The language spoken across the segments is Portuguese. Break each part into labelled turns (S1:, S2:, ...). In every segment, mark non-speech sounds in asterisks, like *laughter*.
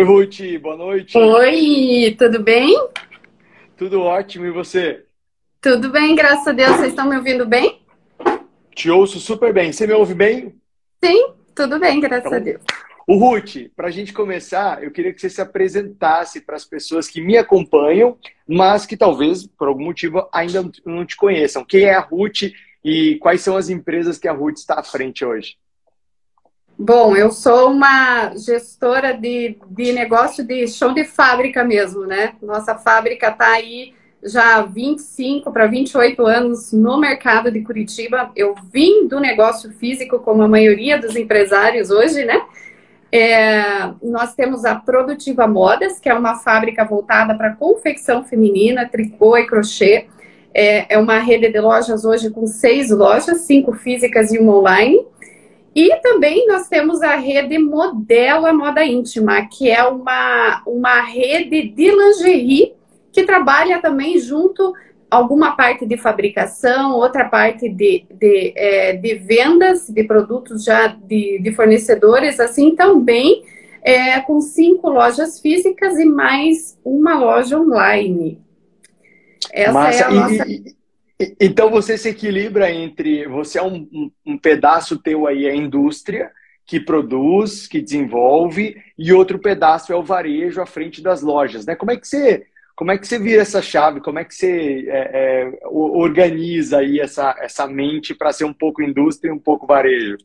S1: Oi, Ruth, boa noite.
S2: Oi, tudo bem?
S1: Tudo ótimo, e você?
S2: Tudo bem, graças a Deus. Vocês estão me ouvindo bem?
S1: Te ouço super bem. Você me ouve bem?
S2: Sim, tudo bem, graças então, a Deus.
S1: O Ruth, para a gente começar, eu queria que você se apresentasse para as pessoas que me acompanham, mas que talvez, por algum motivo, ainda não te conheçam. Quem é a Ruth e quais são as empresas que a Ruth está à frente hoje?
S2: Bom, eu sou uma gestora de, de negócio de chão de fábrica mesmo, né? Nossa fábrica está aí já há 25 para 28 anos no mercado de Curitiba. Eu vim do negócio físico, como a maioria dos empresários hoje, né? É, nós temos a Produtiva Modas, que é uma fábrica voltada para confecção feminina, tricô e crochê. É, é uma rede de lojas hoje com seis lojas, cinco físicas e uma online. E também nós temos a rede Modela Moda Íntima, que é uma, uma rede de lingerie que trabalha também junto alguma parte de fabricação, outra parte de, de, é, de vendas de produtos já de, de fornecedores, assim também é, com cinco lojas físicas e mais uma loja online.
S1: Essa é a nossa... E, então você se equilibra entre você é um, um, pedaço teu aí é a indústria que produz, que desenvolve, e outro pedaço é o varejo à frente das lojas, né? Como é que você como é que você vira essa chave? Como é que você é, é, organiza aí essa, essa mente para ser um pouco indústria e um pouco varejo?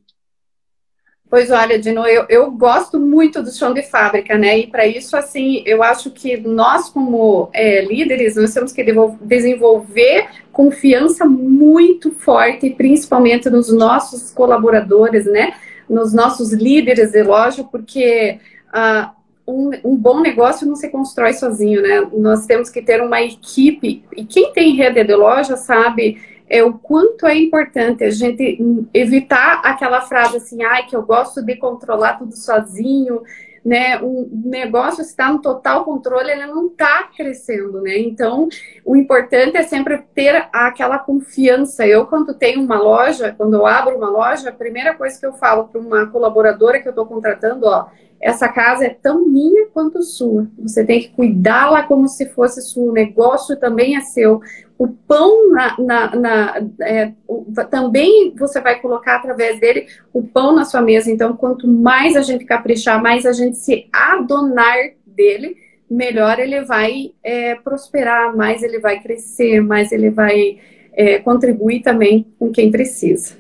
S2: Pois olha, Dino, eu, eu gosto muito do chão de fábrica, né? E para isso, assim, eu acho que nós, como é, líderes, nós temos que desenvolver confiança muito forte, principalmente nos nossos colaboradores, né? Nos nossos líderes de loja, porque ah, um, um, bom negócio não se constrói sozinho, né? Nós temos que ter uma equipe, e quem tem rede de loja sabe é, o quanto é importante a gente evitar aquela frase assim, ai, que eu gosto de controlar tudo sozinho, né? Um negócio está no total controle, ele não está crescendo, né? Então, o importante é sempre ter aquela confiança. Eu, quando tenho uma loja, quando eu abro uma loja, a primeira coisa que eu falo para uma colaboradora que eu estou contratando, ó, essa casa é tão minha quanto sua. Você tem que cuidá-la como se fosse sua. O negócio também é seu. O pão na, na, na é, o, também você vai colocar através dele o pão na sua mesa. Então, quanto mais a gente caprichar, mais a gente se adonar dele, melhor ele vai é, prosperar, mais ele vai crescer, mais ele vai é, contribuir também com quem precisa.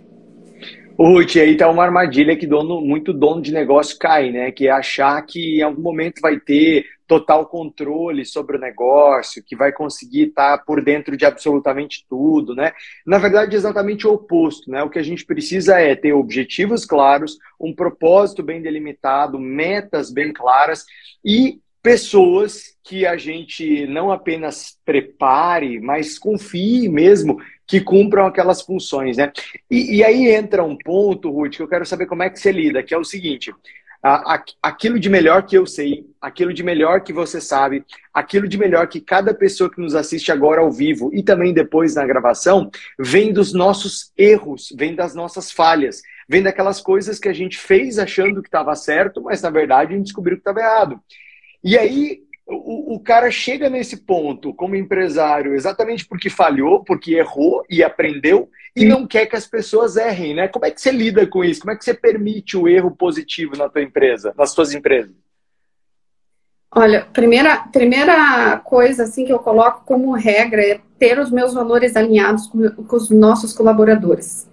S1: Ruth, aí tá uma armadilha que dono, muito dono de negócio cai, né? Que é achar que em algum momento vai ter total controle sobre o negócio, que vai conseguir estar por dentro de absolutamente tudo, né? Na verdade, exatamente o oposto, né? O que a gente precisa é ter objetivos claros, um propósito bem delimitado, metas bem claras e pessoas que a gente não apenas prepare, mas confie mesmo que cumpram aquelas funções, né? E, e, aí entra um ponto, Ruth, que eu quero saber como é que você lida, que é o seguinte: aquilo de melhor que eu sei, aquilo de melhor que você sabe, aquilo de melhor que cada pessoa que nos assiste agora ao vivo e também depois na gravação, vem dos nossos erros, vem das nossas falhas, vem daquelas coisas que a gente fez achando que estava certo, mas na verdade a gente descobriu que estava errado. E aí o, o, cara chega nesse ponto como empresário exatamente porque falhou, porque errou e aprendeu e não quer que as pessoas errem, né? Como é que você lida com isso? Como é que você permite o erro positivo na tua empresa, nas suas empresas?
S2: Olha, primeira, primeira coisa assim que eu coloco como regra é ter os meus valores alinhados com, com os nossos colaboradores.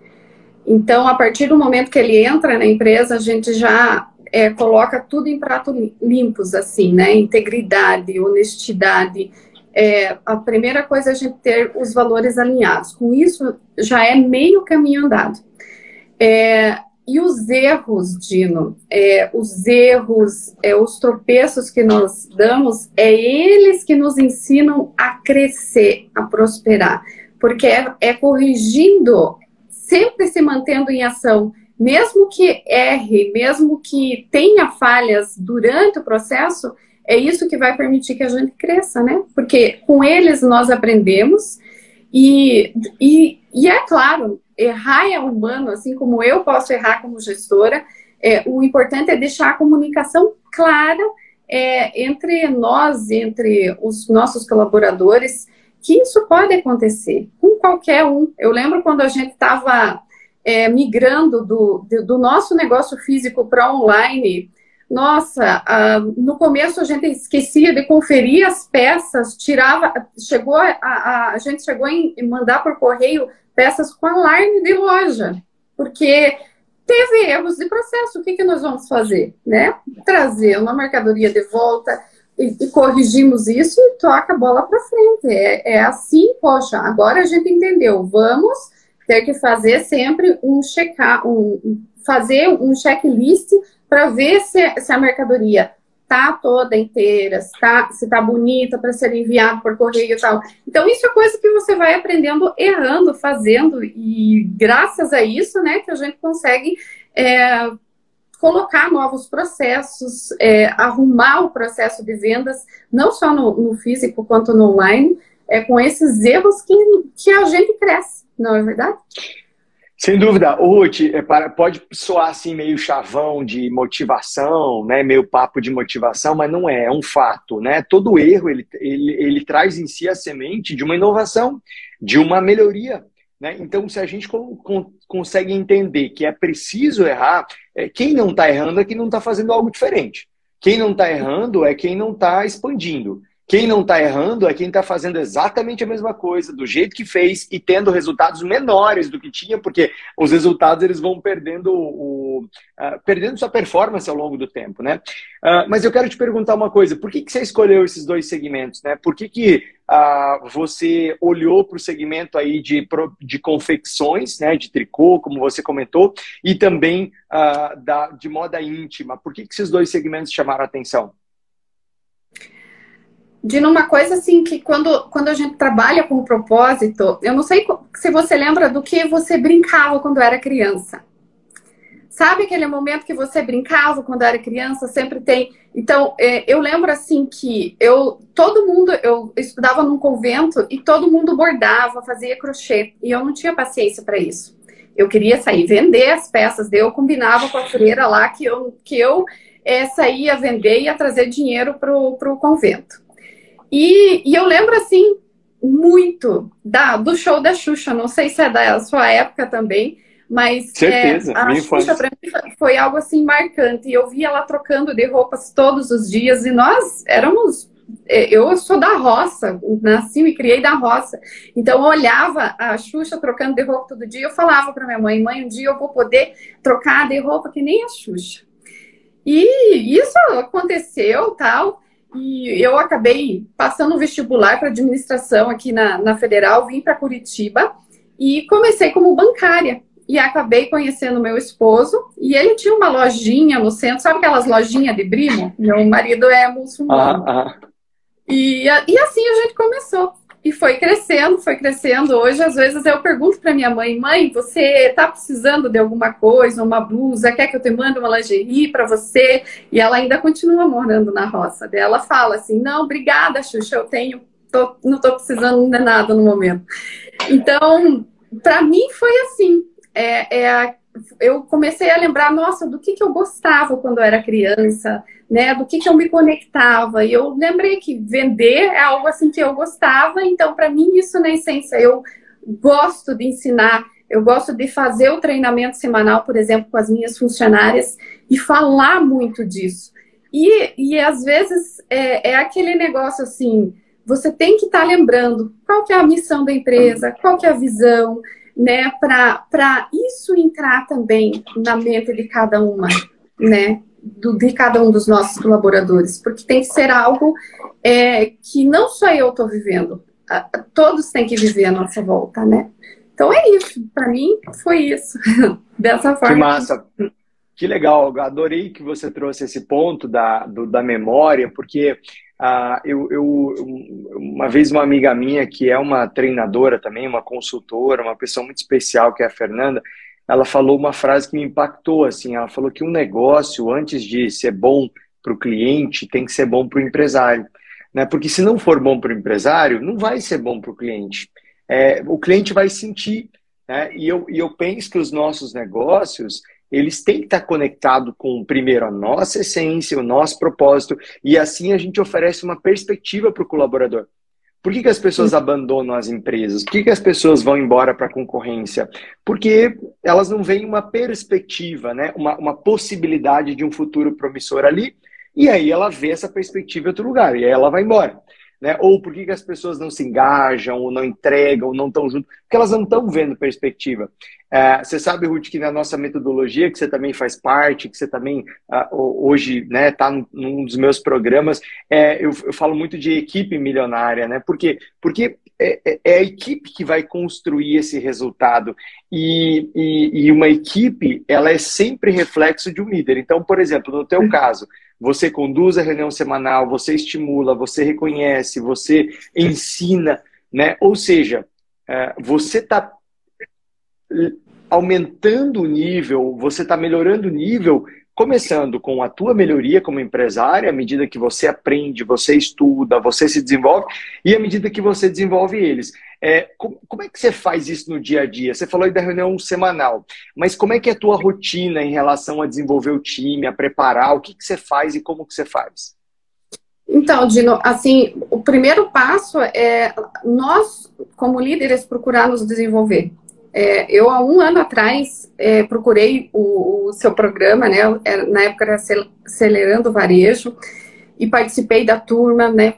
S2: Então, a partir do momento que ele entra na empresa, a gente já é, coloca tudo em prato limpos, assim, né? Integridade, honestidade. É, a primeira coisa é a gente ter os valores alinhados. Com isso, já é meio caminho andado. É, e os erros, Dino, é, os erros, é, os tropeços que nós damos, é eles que nos ensinam a crescer, a prosperar. Porque é, é corrigindo, sempre se mantendo em ação, mesmo que erre, mesmo que tenha falhas durante o processo, é isso que vai permitir que a gente cresça, né? Porque com eles nós aprendemos e, e, e é claro, errar é humano, assim como eu posso errar como gestora. É, o importante é deixar a comunicação clara é, entre nós, entre os nossos colaboradores, que isso pode acontecer com qualquer um. Eu lembro quando a gente estava é, migrando do, do nosso negócio físico para online, nossa, no começo a gente esquecia de conferir as peças, tirava, chegou a, a, a gente chegou em mandar por correio peças com alarme de loja, porque teve erros de processo. O que, que nós vamos fazer, né? Trazer uma mercadoria de volta e, e corrigimos isso e toca a bola para frente. É, é assim, poxa. Agora a gente entendeu. Vamos ter que fazer sempre um checar, um, fazer um checklist para ver se, se, a mercadoria tá toda inteira, se tá, se tá bonita para ser enviado por correio e tal. Então, isso é coisa que você vai aprendendo errando, fazendo, e graças a isso, né, que a gente consegue é, colocar novos processos, é, arrumar o processo de vendas, não só no, no físico quanto no online, é com esses erros que, que a gente cresce, não é verdade?
S1: Sem dúvida. Ruth, é pode soar assim meio chavão de motivação, né? meio papo de motivação, mas não é, é um fato. Né? Todo erro ele, ele, ele traz em si a semente de uma inovação, de uma melhoria. Né? Então, se a gente consegue entender que é preciso errar, é, quem não está errando é quem não está fazendo algo diferente. Quem não está errando é quem não está expandindo. Quem não está errando é quem está fazendo exatamente a mesma coisa, do jeito que fez e tendo resultados menores do que tinha, porque os resultados eles vão perdendo o, uh, perdendo sua performance ao longo do tempo, né? Uh, mas eu quero te perguntar uma coisa: por que, que você escolheu esses dois segmentos, né? Por que, que uh, você olhou para o segmento aí de, de confecções, né? De tricô, como você comentou, e também da, de moda íntima? Por que, que esses dois segmentos chamaram a atenção?
S2: De numa coisa assim que quando, quando a gente trabalha com o propósito, eu não sei se você lembra do que você brincava quando era criança. Sabe aquele momento que você brincava quando era criança? Sempre tem. Então, é, eu lembro assim que eu, todo mundo, eu estudava num convento e todo mundo bordava, fazia crochê e eu não tinha paciência para isso. Eu queria sair vender as peças, daí eu combinava com a freira lá que eu, que eu é, saía vender e ia trazer dinheiro para o convento. E, e eu lembro, assim, muito da, do show da Xuxa. Não sei se é da sua época também, mas
S1: Certeza,
S2: é, a Xuxa para mim foi algo assim marcante. E eu via ela trocando de roupas todos os dias e nós éramos. É, eu sou da roça, nasci e criei da roça. Então eu olhava a Xuxa trocando de roupa todo dia. Eu falava para minha mãe: mãe, um dia eu vou poder trocar de roupa que nem a Xuxa. E isso aconteceu, tal. E eu acabei passando o vestibular para administração aqui na, na Federal, vim para Curitiba e comecei como bancária. E acabei conhecendo meu esposo, e ele tinha uma lojinha no centro, sabe aquelas lojinhas de brimo? Meu marido é muçulmano. Ah, ah. E, e assim a gente começou. E foi crescendo, foi crescendo. Hoje, às vezes, eu pergunto para minha mãe: mãe, você está precisando de alguma coisa, uma blusa? Quer que eu te mande uma lingerie para você? E ela ainda continua morando na roça. Ela fala assim: não, obrigada, Xuxa, eu tenho, tô, não estou precisando de nada no momento. Então, para mim, foi assim. É, é a eu comecei a lembrar, nossa, do que, que eu gostava quando eu era criança, né? Do que, que eu me conectava. E eu lembrei que vender é algo assim que eu gostava, então, para mim, isso na essência, eu gosto de ensinar, eu gosto de fazer o treinamento semanal, por exemplo, com as minhas funcionárias e falar muito disso. E, e às vezes é, é aquele negócio assim, você tem que estar tá lembrando qual que é a missão da empresa, qual que é a visão, né, para isso entrar também na mente de cada uma, né, do, de cada um dos nossos colaboradores, porque tem que ser algo é, que não só eu estou vivendo, todos têm que viver a nossa volta, né? Então é isso, para mim foi isso, *laughs* dessa forma.
S1: Que massa, que legal, adorei que você trouxe esse ponto da, do, da memória, porque ah, eu, eu, uma vez uma amiga minha, que é uma treinadora também, uma consultora, uma pessoa muito especial, que é a Fernanda, ela falou uma frase que me impactou, assim, ela falou que um negócio, antes de ser bom para o cliente, tem que ser bom para o empresário. Né? Porque se não for bom para o empresário, não vai ser bom para o cliente. É, o cliente vai sentir. Né? E, eu, e eu penso que os nossos negócios, eles têm que estar conectados com, primeiro, a nossa essência, o nosso propósito, e assim a gente oferece uma perspectiva para o colaborador. Por que, que as pessoas abandonam as empresas? Por que, que as pessoas vão embora para a concorrência? Porque elas não veem uma perspectiva, né? uma, uma possibilidade de um futuro promissor ali, e aí ela vê essa perspectiva em outro lugar, e aí ela vai embora. Né? Ou por que, que as pessoas não se engajam, ou não entregam, ou não estão juntos? Porque elas não estão vendo perspectiva. É, você sabe, Ruth, que na nossa metodologia, que você também faz parte, que você também uh, hoje está né, tá num dos meus programas, é, eu, eu, falo muito de equipe milionária, né? Por quê? Porque é, é, é a equipe que vai construir esse resultado. E, e, e, uma equipe, ela é sempre reflexo de um líder. Então, por exemplo, no teu caso, você conduz a reunião semanal, você estimula, você reconhece, você ensina, né? Ou seja, é, você está aumentando o nível, você está melhorando o nível, começando com a tua melhoria como empresária, à medida que você aprende, você estuda, você se desenvolve, e à medida que você desenvolve eles. É, como, como, é que você faz isso no dia a dia? Você falou aí da reunião semanal, mas como é que é a tua rotina em relação a desenvolver o time, a preparar? O que, que você faz e como que você faz?
S2: Então, Dino, assim, o primeiro passo é nós, como líderes, procurar nos desenvolver. É, eu, há um ano atrás, é, procurei o, o, seu programa, né? Na época era Acelerando o Varejo, e participei da turma, né?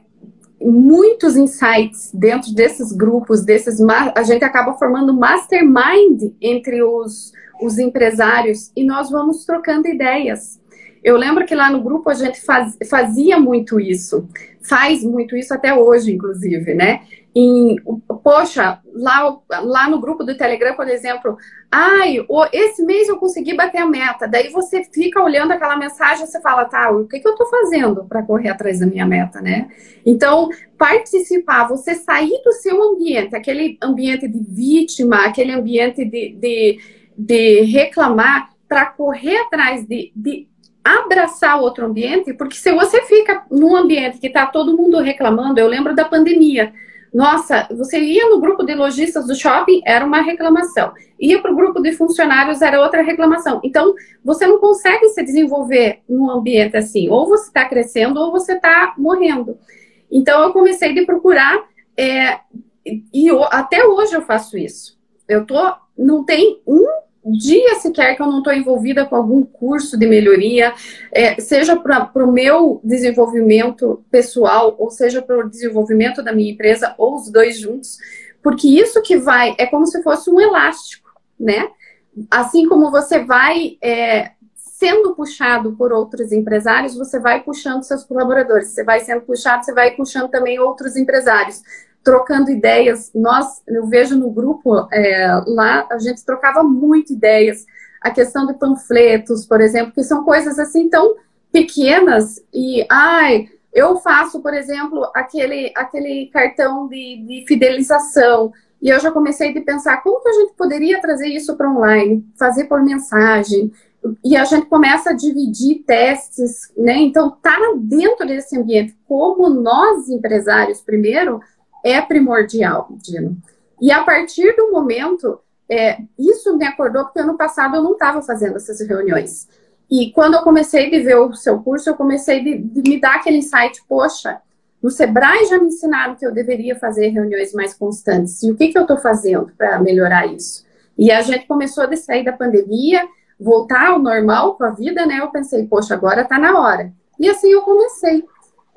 S2: Muitos insights dentro desses grupos, desses a gente acaba formando mastermind entre os, os empresários e nós vamos trocando ideias. Eu lembro que lá no grupo a gente faz, fazia muito isso, faz muito isso até hoje, inclusive, né? Em, poxa, lá, lá no grupo do Telegram, por exemplo, ai, esse mês eu consegui bater a meta. Daí você fica olhando aquela mensagem você fala, tá, o que, que eu estou fazendo para correr atrás da minha meta, né? Então, participar, você sair do seu ambiente, aquele ambiente de vítima, aquele ambiente de, de, de reclamar, para correr atrás de, de abraçar outro ambiente, porque se você fica num ambiente que está todo mundo reclamando, eu lembro da pandemia nossa, você ia no grupo de lojistas do shopping, era uma reclamação. Ia para o grupo de funcionários, era outra reclamação. Então, você não consegue se desenvolver num ambiente assim. Ou você está crescendo, ou você está morrendo. Então, eu comecei a procurar, é, e eu, até hoje eu faço isso. Eu tô, não tem um dia sequer que eu não estou envolvida com algum curso de melhoria, é, seja para o meu desenvolvimento pessoal, ou seja para o desenvolvimento da minha empresa, ou os dois juntos, porque isso que vai é como se fosse um elástico, né? Assim como você vai é, sendo puxado por outros empresários, você vai puxando seus colaboradores, você vai sendo puxado, você vai puxando também outros empresários trocando ideias. Nós, eu vejo no grupo é, lá, a gente trocava muito ideias. A questão de panfletos, por exemplo, que são coisas assim tão pequenas e, ai, eu faço, por exemplo, aquele, aquele cartão de, de fidelização. E eu já comecei a pensar como que a gente poderia trazer isso para online, fazer por mensagem. E a gente começa a dividir testes, né? Então, tá dentro desse ambiente, como nós, empresários, primeiro, é primordial, Dino. E a partir do momento, é, isso me acordou porque ano passado eu não estava fazendo essas reuniões. E quando eu comecei a ver o seu curso, eu comecei de, de me dar aquele insight, poxa, no Sebrae já me ensinaram que eu deveria fazer reuniões mais constantes. E o que, que eu estou fazendo para melhorar isso? E a gente começou a sair da pandemia, voltar ao normal com a vida, né? Eu pensei, poxa, agora está na hora. E assim eu comecei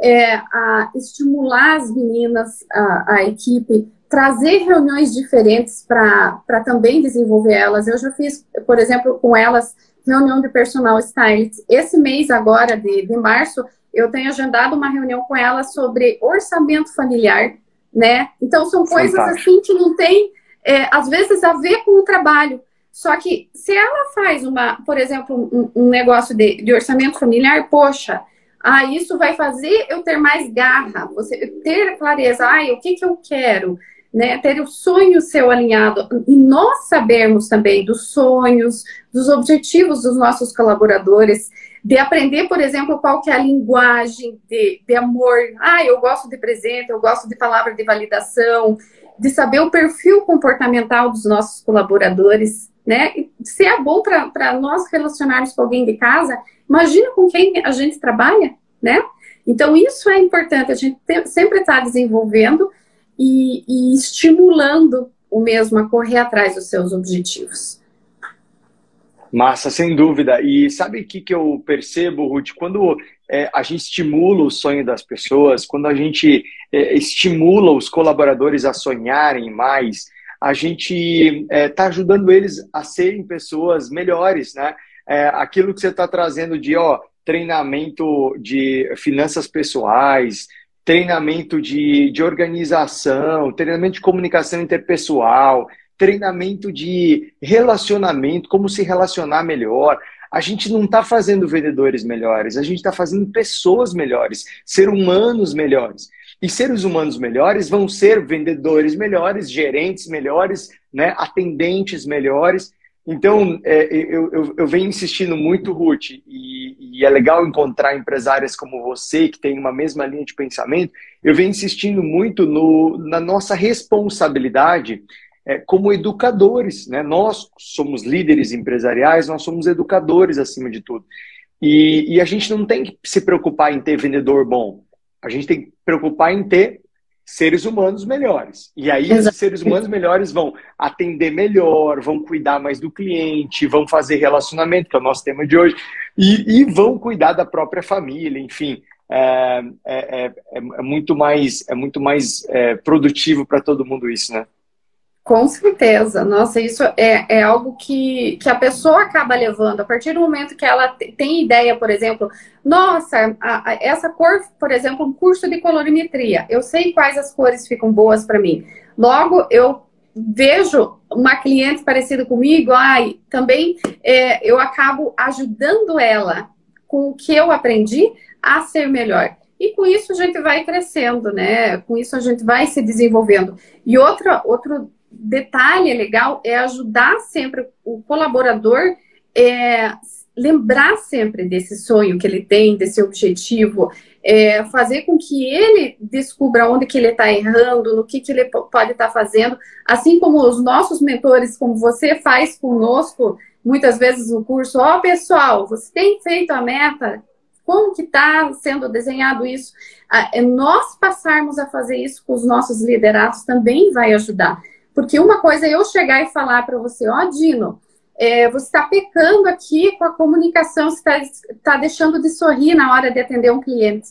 S2: é, a estimular as meninas, a, a equipe, trazer reuniões diferentes para também desenvolver elas. Eu já fiz, por exemplo, com elas, reunião de personal stylist. Esse mês agora, de, de março, eu tenho agendado uma reunião com elas sobre orçamento familiar, né? Então, são coisas Fantástico. assim que não tem, é, às vezes, a ver com o trabalho. Só que se ela faz uma, por exemplo, um, um negócio de, de orçamento familiar, poxa, ah, isso vai fazer eu ter mais garra, você ter clareza, ah, o que, que eu quero, né? Ter o sonho seu alinhado e nós sabermos também dos sonhos, dos objetivos dos nossos colaboradores, de aprender, por exemplo, qual que é a linguagem de, de amor. Ah, eu gosto de presente, eu gosto de palavra de validação, de saber o perfil comportamental dos nossos colaboradores, né? Se é bom para nós relacionarmos com alguém de casa, imagina com quem a gente trabalha, né? Então, isso é importante, a gente sempre está desenvolvendo e, e estimulando o mesmo a correr atrás dos seus objetivos.
S1: Massa, sem dúvida. E sabe o que, que eu percebo, Ruth? Quando é, a gente estimula o sonho das pessoas, quando a gente é, estimula os colaboradores a sonharem mais, a gente está é, tá ajudando eles a serem pessoas melhores, né? É, aquilo que você está trazendo de ó, treinamento de finanças pessoais, treinamento de, de organização, treinamento de comunicação interpessoal, treinamento de relacionamento, como se relacionar melhor. A gente não está fazendo vendedores melhores, a gente está fazendo pessoas melhores, ser humanos melhores. E seres humanos melhores vão ser vendedores melhores, gerentes melhores, né, atendentes melhores. Então, é, eu, eu, eu, venho insistindo muito, Ruth, e, e, é legal encontrar empresárias como você, que tem uma mesma linha de pensamento. Eu venho insistindo muito no, na nossa responsabilidade é, como educadores. Né? Nós somos líderes empresariais, nós somos educadores acima de tudo. E, e a gente não tem que se preocupar em ter vendedor bom. A gente tem que preocupar em ter seres humanos melhores. E aí esses seres humanos melhores vão atender melhor, vão cuidar mais do cliente, vão fazer relacionamento, que é o nosso tema de hoje, e, e vão cuidar da própria família, enfim. É, é, é, é muito mais, é muito mais é, produtivo para todo mundo isso, né?
S2: Com certeza, nossa, isso é, é algo que, que a pessoa acaba levando. A partir do momento que ela tem ideia, por exemplo, nossa, a, a, essa cor, por exemplo, um curso de colorimetria, eu sei quais as cores ficam boas para mim. Logo, eu vejo uma cliente parecida comigo, ai, também é, eu acabo ajudando ela com o que eu aprendi a ser melhor. E com isso a gente vai crescendo, né? Com isso a gente vai se desenvolvendo. E outra, outro detalhe legal é ajudar sempre o colaborador é, lembrar sempre desse sonho que ele tem, desse objetivo, é, fazer com que ele descubra onde que ele está errando, no que, que ele pode estar tá fazendo, assim como os nossos mentores, como você faz conosco, muitas vezes no curso, ó oh, pessoal, você tem feito a meta, como que está sendo desenhado isso? É nós passarmos a fazer isso com os nossos liderados também vai ajudar. Porque uma coisa é eu chegar e falar para você, ó, oh, Dino, é, você está pecando aqui com a comunicação, você está tá deixando de sorrir na hora de atender um cliente.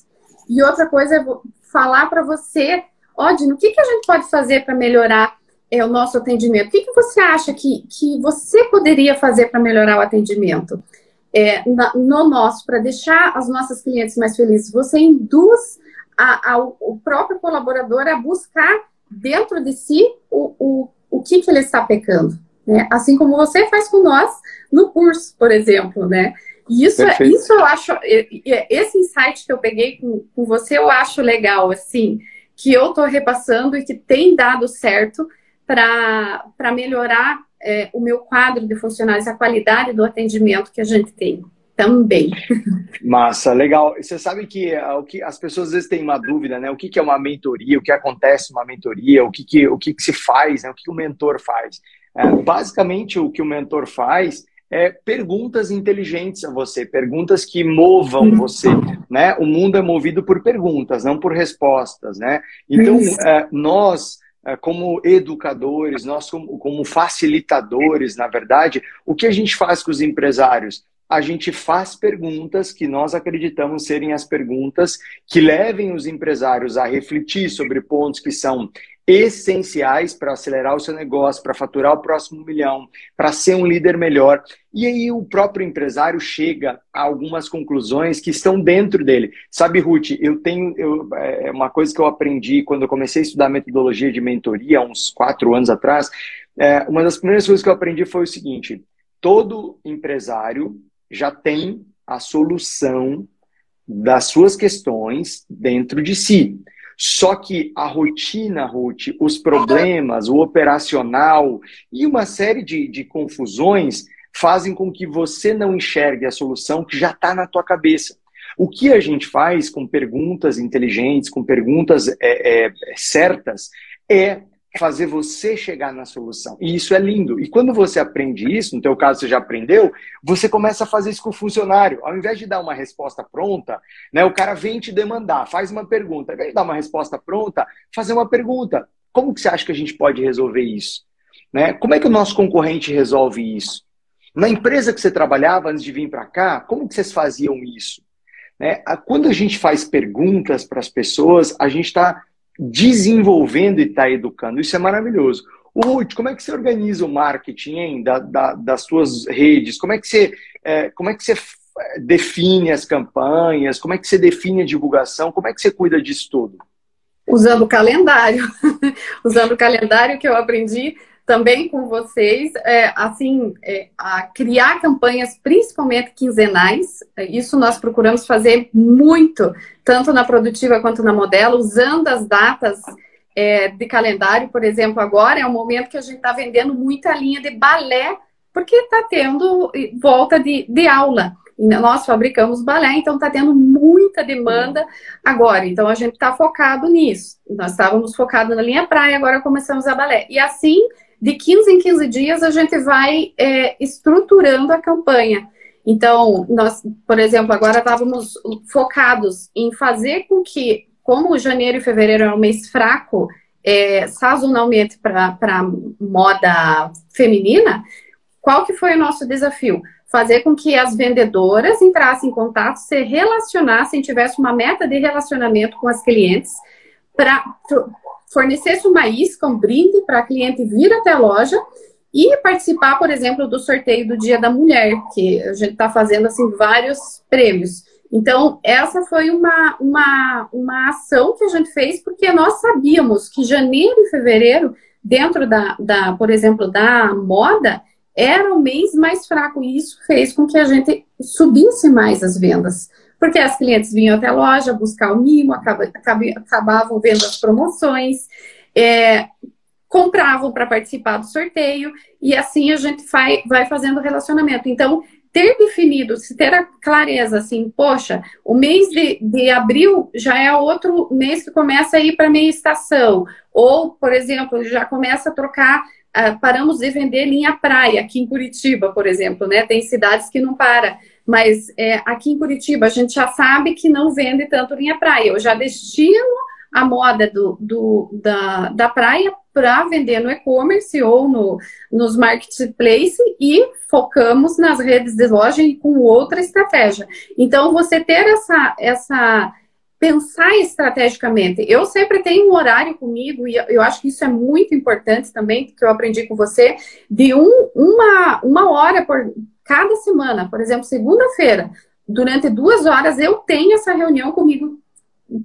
S2: E outra coisa é falar para você, ó, oh, Dino, o que, que a gente pode fazer para melhorar é, o nosso atendimento? O que, que você acha que, que você poderia fazer para melhorar o atendimento? É, na, no nosso, para deixar as nossas clientes mais felizes, você induz a, a, o próprio colaborador a buscar dentro de si o, o, o que, que ele está pecando. Né? Assim como você faz com nós no curso, por exemplo, né? E isso, isso eu acho, esse insight que eu peguei com, com você, eu acho legal, assim, que eu estou repassando e que tem dado certo para melhorar é, o meu quadro de funcionários, a qualidade do atendimento que a gente tem também.
S1: Massa, legal. Você sabe que, uh, o que as pessoas às vezes têm uma dúvida, né? O que, que é uma mentoria, o que acontece numa mentoria, o que, que, o que, que se faz, né? o que, que o mentor faz. É, basicamente, o que o mentor faz é perguntas inteligentes a você, perguntas que movam uhum. você, né? O mundo é movido por perguntas, não por respostas, né? Então, é, nós é, como educadores, nós como, como facilitadores, na verdade, o que a gente faz com os empresários? A gente faz perguntas que nós acreditamos serem as perguntas que levem os empresários a refletir sobre pontos que são essenciais para acelerar o seu negócio, para faturar o próximo milhão, para ser um líder melhor. E aí o próprio empresário chega a algumas conclusões que estão dentro dele. Sabe, Ruth, eu tenho eu, é uma coisa que eu aprendi quando eu comecei a estudar metodologia de mentoria, uns quatro anos atrás. É, uma das primeiras coisas que eu aprendi foi o seguinte: todo empresário já tem a solução das suas questões dentro de si. Só que a rotina, Ruth, os problemas, o operacional e uma série de, de confusões fazem com que você não enxergue a solução que já está na tua cabeça. O que a gente faz com perguntas inteligentes, com perguntas é, é, certas, é fazer você chegar na solução. E isso é lindo. E quando você aprende isso, no teu caso você já aprendeu, você começa a fazer isso com o funcionário. Ao invés de dar uma resposta pronta, né, o cara vem te demandar, faz uma pergunta. Ao invés de dar uma resposta pronta, fazer uma pergunta. Como que você acha que a gente pode resolver isso? Né? Como é que o nosso concorrente resolve isso? Na empresa que você trabalhava antes de vir para cá, como que vocês faziam isso? Né? Quando a gente faz perguntas para as pessoas, a gente está desenvolvendo e está educando. Isso é maravilhoso. O Ruth, como é que você organiza o marketing hein, da, da, das suas redes? Como é que você, é, como é que você define as campanhas? Como é que você define a divulgação? Como é que você cuida disso tudo?
S2: Usando o calendário. *laughs* Usando o calendário que eu aprendi também com vocês, é, assim, é, a criar campanhas principalmente quinzenais. Isso nós procuramos fazer muito, tanto na produtiva quanto na modelo, usando as datas é, de calendário. Por exemplo, agora é o momento que a gente está vendendo muita linha de balé, porque está tendo volta de, de aula. Nós fabricamos balé, então está tendo muita demanda agora. Então a gente está focado nisso. Nós estávamos focados na linha praia, agora começamos a balé. E assim de 15 em 15 dias a gente vai é, estruturando a campanha. Então, nós, por exemplo, agora estávamos focados em fazer com que, como janeiro e fevereiro é um mês fraco, é, sazonalmente para moda feminina, qual que foi o nosso desafio? Fazer com que as vendedoras entrassem em contato, se relacionassem, tivessem uma meta de relacionamento com as clientes, para fornecesse uma isca, um brinde para a cliente vir até a loja e participar, por exemplo, do sorteio do Dia da Mulher, que a gente está fazendo assim vários prêmios. Então, essa foi uma, uma, uma ação que a gente fez porque nós sabíamos que janeiro e fevereiro, dentro da, da por exemplo, da moda, era o mês mais fraco e isso fez com que a gente subisse mais as vendas porque as clientes vinham até a loja buscar o mimo, acaba, acabavam vendo as promoções, é, compravam para participar do sorteio, e assim a gente vai, vai fazendo relacionamento. Então, ter definido, se ter a clareza assim, poxa, o mês de, de abril já é outro mês que começa a ir para meia estação, ou, por exemplo, já começa a trocar Uh, paramos de vender linha praia aqui em Curitiba, por exemplo, né? Tem cidades que não para. Mas é, aqui em Curitiba a gente já sabe que não vende tanto linha praia. Eu já destino a moda do, do da, da praia para vender no e-commerce ou no, nos marketplace e focamos nas redes de loja e com outra estratégia. Então, você ter essa, essa pensar estrategicamente. Eu sempre tenho um horário comigo, e eu acho que isso é muito importante também, que eu aprendi com você, de um, uma, uma hora por, cada semana, por exemplo, segunda-feira, durante duas horas, eu tenho essa reunião comigo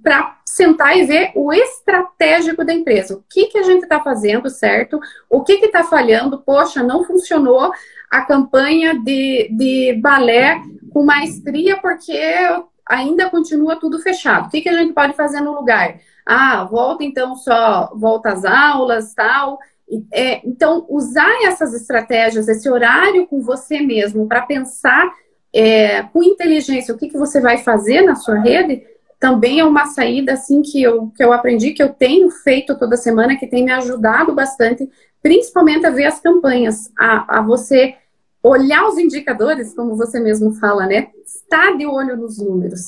S2: para sentar e ver o estratégico da empresa. O que, que a gente está fazendo certo? O que está falhando? Poxa, não funcionou a campanha de, de balé com maestria porque ainda continua tudo fechado. O que, que a gente pode fazer no lugar? Ah, volta então só, volta às aulas, tal. É, então, usar essas estratégias, esse horário com você mesmo, para pensar é, com inteligência o que, que você vai fazer na sua rede, também é uma saída assim que eu, que eu aprendi, que eu tenho feito toda semana, que tem me ajudado bastante, principalmente a ver as campanhas, a, a você olhar os indicadores, como você mesmo fala, né? Estar de olho nos números.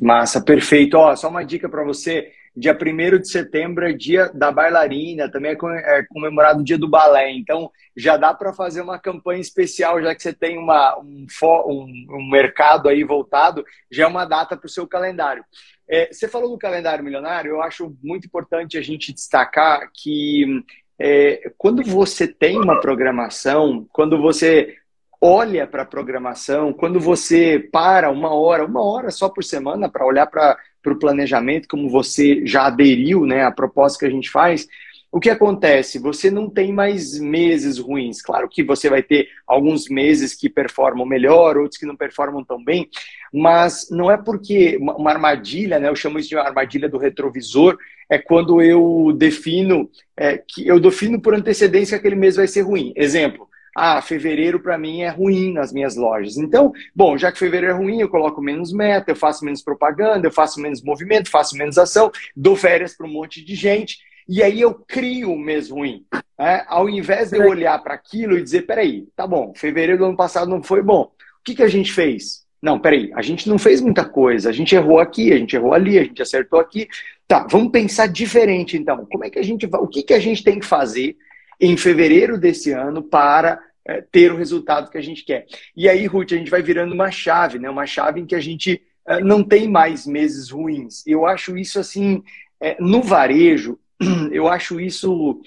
S1: Massa, perfeito. Ó, só uma dica para você Dia 1 de setembro é dia da bailarina, também é, é comemorado o dia do balé. Então, já dá para fazer uma campanha especial, já que você tem uma, um, um, um mercado aí voltado, já é uma data para o seu calendário. É, você falou do calendário milionário, eu acho muito importante a gente destacar que é, quando você tem uma programação, quando você olha para a programação, quando você para uma hora, uma hora só por semana para olhar para para o planejamento, como você já aderiu né, à proposta que a gente faz, o que acontece? Você não tem mais meses ruins. Claro que você vai ter alguns meses que performam melhor, outros que não performam tão bem, mas não é porque uma armadilha, né? Eu chamo isso de armadilha do retrovisor, é quando eu defino é, que eu defino por antecedência que aquele mês vai ser ruim. Exemplo, ah, fevereiro para mim é ruim nas minhas lojas. Então, bom, já que fevereiro é ruim, eu coloco menos meta, eu faço menos propaganda, eu faço menos movimento, faço menos ação, dou férias para um monte de gente. E aí eu crio o mês ruim. Né? Ao invés de eu olhar para aquilo e dizer, peraí, tá bom, fevereiro do ano passado não foi bom. O que, que a gente fez? Não, peraí, a gente não fez muita coisa, a gente errou aqui, a gente errou ali, a gente acertou aqui. Tá, vamos pensar diferente então. Como é que a gente vai, o que, que a gente tem que fazer em fevereiro desse ano para é, ter o resultado que a gente quer? E aí, Ruth, a gente vai virando uma chave, né? Uma chave em que a gente é, não tem mais meses ruins. Eu acho isso assim, é, no varejo, *clears throat* eu acho isso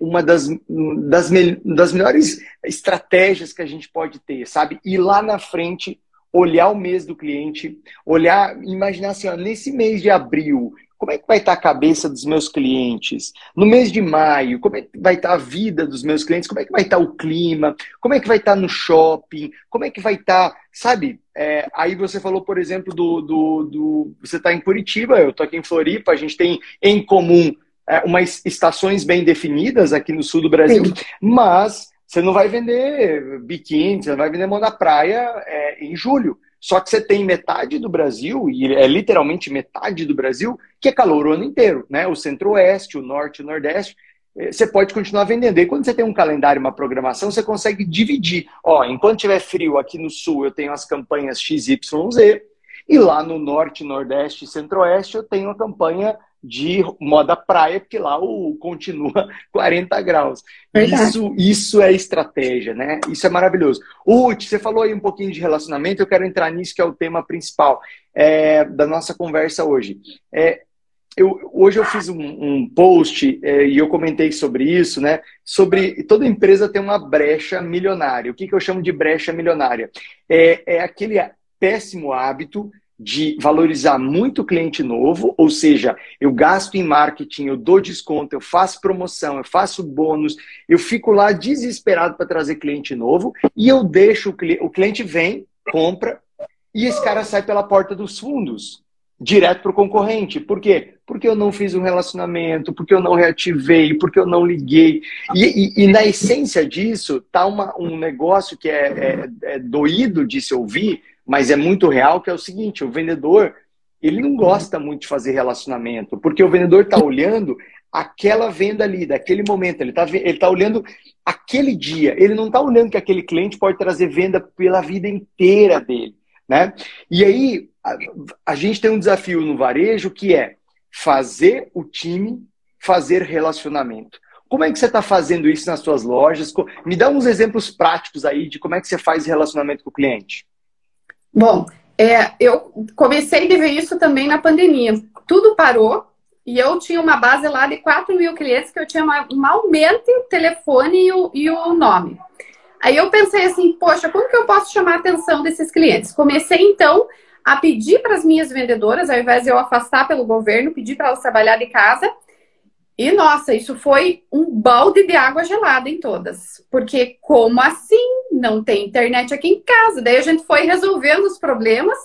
S1: uma das, das, das melhores estratégias que a gente pode ter, sabe? Ir lá na frente olhar o mês do cliente, olhar, imaginar assim, ó, nesse mês de abril, como é que vai estar a cabeça dos meus clientes? No mês de maio, como é que vai estar a vida dos meus clientes? Como é que vai estar o clima? Como é que vai estar no shopping? Como é que vai estar, sabe? É, aí você falou, por exemplo, do, do, do você está em Curitiba, eu estou aqui em Floripa, a gente tem em comum é, umas estações bem definidas aqui no sul do Brasil, Sim. mas você não vai vender biquíni, você não vai vender mão da praia é, em julho. Só que você tem metade do Brasil, e é literalmente metade do Brasil, que é calor o ano inteiro, né? O centro-oeste, o norte, o nordeste. É, você pode continuar vendendo. E quando você tem um calendário, uma programação, você consegue dividir. Ó, enquanto tiver frio aqui no sul, eu tenho as campanhas XYZ, e lá no norte, nordeste e centro-oeste, eu tenho a campanha de moda praia, porque lá o continua *laughs* 40 graus. Isso, isso é estratégia, né? Isso é maravilhoso. Uti, você falou aí um pouquinho de relacionamento, eu quero entrar nisso, que é o tema principal é, da nossa conversa hoje. É, eu, hoje eu fiz um, um post é, e eu comentei sobre isso, né? Sobre toda empresa tem uma brecha milionária. O que, que eu chamo de brecha milionária? É, é aquele péssimo hábito de valorizar muito o cliente novo, ou seja, eu gasto em marketing, eu dou desconto, eu faço promoção, eu faço bônus, eu fico lá desesperado para trazer cliente novo e eu deixo o cliente, o cliente vem, compra e esse cara sai pela porta dos fundos, direto para o concorrente. Por quê? Porque eu não fiz um relacionamento, porque eu não reativei, porque eu não liguei. E, e, e na essência disso, tá uma, um negócio que é, é, é doído de se ouvir, mas é muito real, que é o seguinte, o vendedor, ele não gosta muito de fazer relacionamento, porque o vendedor está olhando aquela venda ali, daquele momento, ele está ele tá olhando aquele dia, ele não está olhando que aquele cliente pode trazer venda pela vida inteira dele, né? E aí, a, a gente tem um desafio no varejo que é fazer o time fazer relacionamento. Como é que você está fazendo isso nas suas lojas? Me dá uns exemplos práticos aí de como é que você faz relacionamento com o cliente.
S2: Bom, é, eu comecei a ver isso também na pandemia. Tudo parou e eu tinha uma base lá de 4 mil clientes que eu tinha malmente o telefone e o, e o nome. Aí eu pensei assim, poxa, como que eu posso chamar a atenção desses clientes? Comecei então a pedir para as minhas vendedoras, ao invés de eu afastar pelo governo, pedir para elas trabalhar de casa, e nossa, isso foi um balde de água gelada em todas. Porque como assim? Não tem internet aqui em casa. Daí a gente foi resolvendo os problemas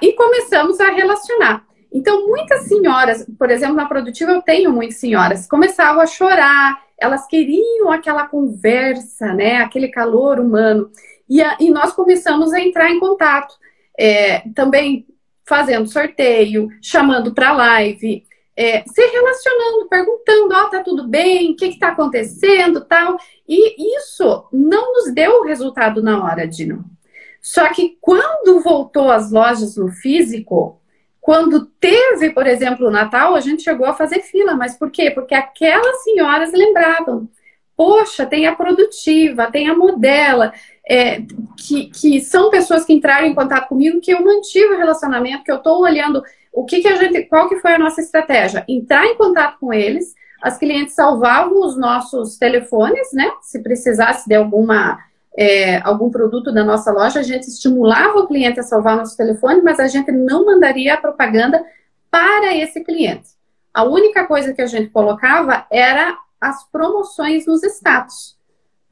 S2: e começamos a relacionar. Então, muitas senhoras, por exemplo, na produtiva eu tenho muitas senhoras, começavam a chorar, elas queriam aquela conversa, né? Aquele calor humano. E, a, e nós começamos a entrar em contato. É, também fazendo sorteio, chamando para live, é, se relacionando, perguntando, ó, oh, tá tudo bem, o que está acontecendo, tal. E isso não nos deu o resultado na hora, Dino. Só que quando voltou às lojas no físico, quando teve, por exemplo, o Natal, a gente chegou a fazer fila. Mas por quê? Porque aquelas senhoras lembravam. Poxa, tem a produtiva, tem a modela, é, que, que são pessoas que entraram em contato comigo, que eu mantive o relacionamento, que eu estou olhando o que, que a gente, qual que foi a nossa estratégia? Entrar em contato com eles, as clientes salvavam os nossos telefones, né? Se precisasse de alguma é, algum produto da nossa loja, a gente estimulava o cliente a salvar nosso telefone, mas a gente não mandaria a propaganda para esse cliente. A única coisa que a gente colocava era as promoções nos status.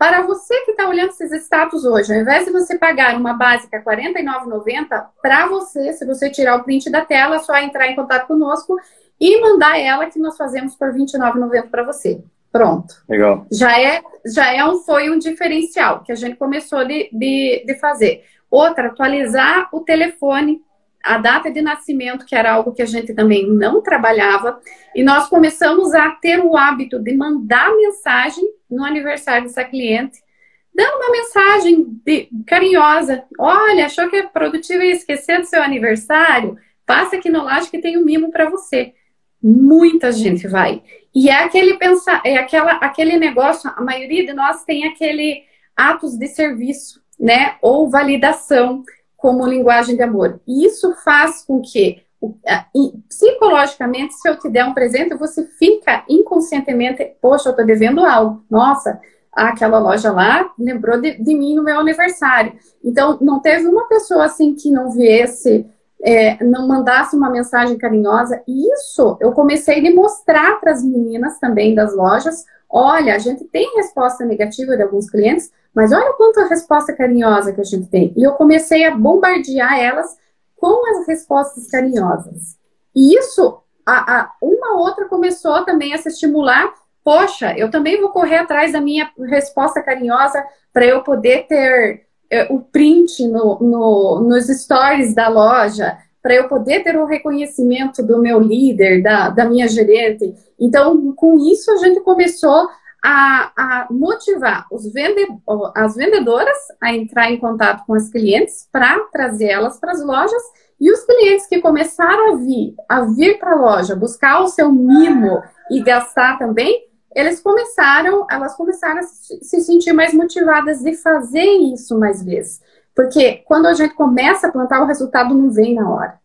S2: Para você que está olhando esses status hoje, ao invés de você pagar uma básica R$ 49,90, para você, se você tirar o print da tela, é só entrar em contato conosco e mandar ela que nós fazemos por R$ 29,90 para você. Pronto.
S1: Legal.
S2: Já é, já é um, foi um diferencial que a gente começou de, de, de fazer. Outra, atualizar o telefone a data de nascimento, que era algo que a gente também não trabalhava, e nós começamos a ter o hábito de mandar mensagem no aniversário dessa cliente, dando uma mensagem de, carinhosa. Olha, achou que é produtivo e esquecer do seu aniversário? Passa aqui no laje que tem um mimo para você. Muita gente vai. E é aquele pensar, é aquela, aquele negócio, a maioria de nós tem aquele atos de serviço, né? Ou validação como linguagem de amor. E isso faz com que psicologicamente, se eu te der um presente, você fica inconscientemente, poxa, eu tô devendo algo. Nossa, aquela loja lá lembrou de, de mim no meu aniversário. Então, não teve uma pessoa assim que não viesse é, não mandasse uma mensagem carinhosa. E isso eu comecei a mostrar para as meninas também das lojas. Olha, a gente tem resposta negativa de alguns clientes, mas olha quanta resposta carinhosa que a gente tem. E eu comecei a bombardear elas com as respostas carinhosas. E isso, a, a, uma outra começou também a se estimular. Poxa, eu também vou correr atrás da minha resposta carinhosa para eu poder ter é, o print no, no, nos stories da loja, para eu poder ter o reconhecimento do meu líder, da, da minha gerente. Então, com isso, a gente começou a, a motivar os vende, as vendedoras a entrar em contato com as clientes para trazer elas para as lojas e os clientes que começaram a vir, a vir para a loja, buscar o seu mimo e gastar também, eles começaram, elas começaram a se sentir mais motivadas de fazer isso mais vezes. Porque quando a gente começa a plantar, o resultado não vem na hora,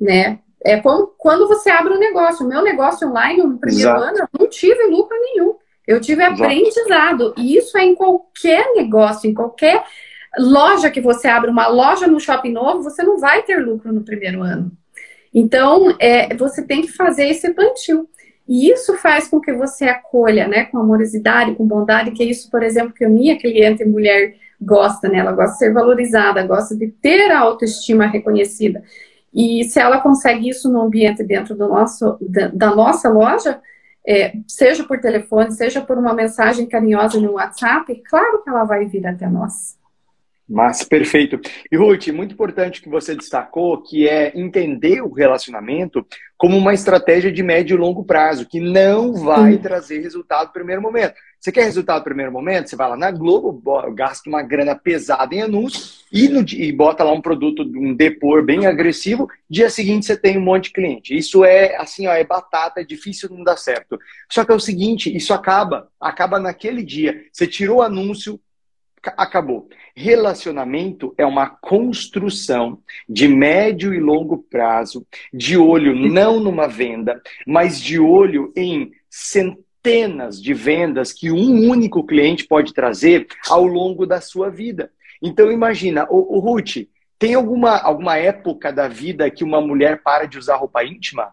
S2: né? É como quando você abre um negócio. O meu negócio online, no primeiro Exato. ano, eu não tive lucro nenhum. Eu tive Exato. aprendizado. E isso é em qualquer negócio, em qualquer loja que você abre, uma loja no shopping novo, você não vai ter lucro no primeiro ano. Então, é, você tem que fazer esse plantio. E isso faz com que você acolha, né, com amorosidade, com bondade, que é isso, por exemplo, que a minha cliente mulher gosta, né? Ela gosta de ser valorizada, gosta de ter a autoestima reconhecida. E se ela consegue isso no ambiente dentro do nosso, da, da nossa loja, é, seja por telefone, seja por uma mensagem carinhosa no WhatsApp, claro que ela vai vir até nós.
S1: Mas perfeito. E Ruth, muito importante que você destacou que é entender o relacionamento como uma estratégia de médio e longo prazo, que não vai trazer resultado no primeiro momento. Você quer resultado no primeiro momento? Você vai lá na Globo, gasta uma grana pesada em anúncio e, no, e bota lá um produto, um depor bem agressivo. Dia seguinte você tem um monte de cliente. Isso é assim, ó, é batata, é difícil não dar certo. Só que é o seguinte, isso acaba, acaba naquele dia. Você tirou o anúncio, acabou. Relacionamento é uma construção de médio e longo prazo, de olho não numa venda, mas de olho em centenas de vendas que um único cliente pode trazer ao longo da sua vida. Então imagina, o, o Ruth, tem alguma, alguma época da vida que uma mulher para de usar roupa íntima?